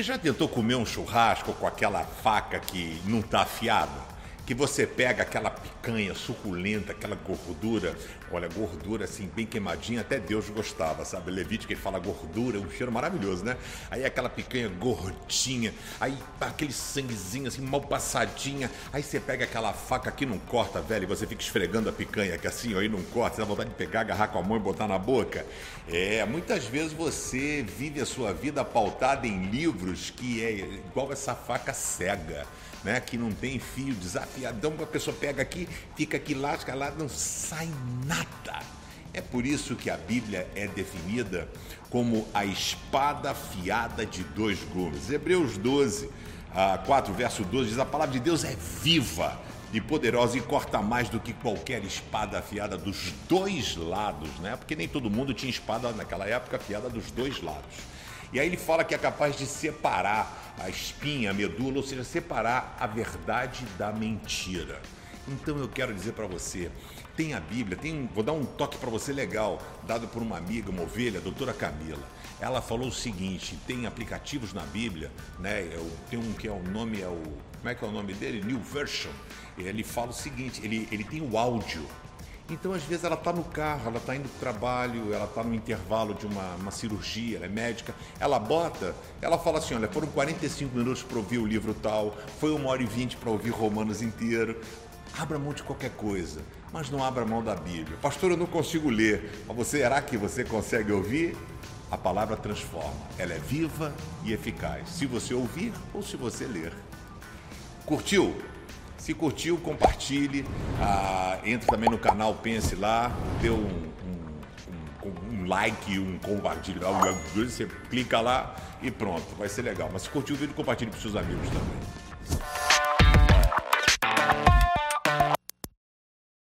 Você já tentou comer um churrasco com aquela faca que não está afiada? Que você pega aquela picanha suculenta, aquela gordura, olha, gordura assim, bem queimadinha, até Deus gostava, sabe? Levítico ele fala gordura, um cheiro maravilhoso, né? Aí aquela picanha gordinha, aí aquele sanguezinho assim, mal passadinha, aí você pega aquela faca que não corta, velho, e você fica esfregando a picanha, que assim, aí não corta, você dá vontade de pegar, agarrar com a mão e botar na boca. É, muitas vezes você vive a sua vida pautada em livros que é igual essa faca cega. Né, que não tem fio desafiadão, a pessoa pega aqui, fica aqui, lasca lá, não sai nada. É por isso que a Bíblia é definida como a espada afiada de dois gumes. Hebreus 12, 4, verso 12 diz: A palavra de Deus é viva e poderosa e corta mais do que qualquer espada afiada dos dois lados, né? Porque nem todo mundo tinha espada naquela época afiada dos dois lados. E aí ele fala que é capaz de separar a espinha, a medula, ou seja, separar a verdade da mentira. Então eu quero dizer para você, tem a Bíblia, tem, vou dar um toque para você legal, dado por uma amiga, uma ovelha, a doutora Camila. Ela falou o seguinte: tem aplicativos na Bíblia, né? Eu, tem um que é o nome é o como é que é o nome dele? New Version. Ele fala o seguinte: ele, ele tem o áudio. Então, às vezes, ela está no carro, ela está indo para o trabalho, ela está no intervalo de uma, uma, cirurgia, ela é médica. Ela bota, ela fala assim: olha, foram 45 minutos para ouvir o livro tal, foi uma hora e vinte para ouvir Romanos inteiro. Abra mão de qualquer coisa, mas não abra mão da Bíblia. Pastor, eu não consigo ler. Mas você, será que você consegue ouvir? A palavra transforma. Ela é viva e eficaz. Se você ouvir ou se você ler. Curtiu? Se curtiu, compartilhe. Ah, entre também no canal, pense lá, dê um, um, um, um like, um compartilhar. Você clica lá e pronto, vai ser legal. Mas se curtiu o vídeo, compartilhe para seus amigos também.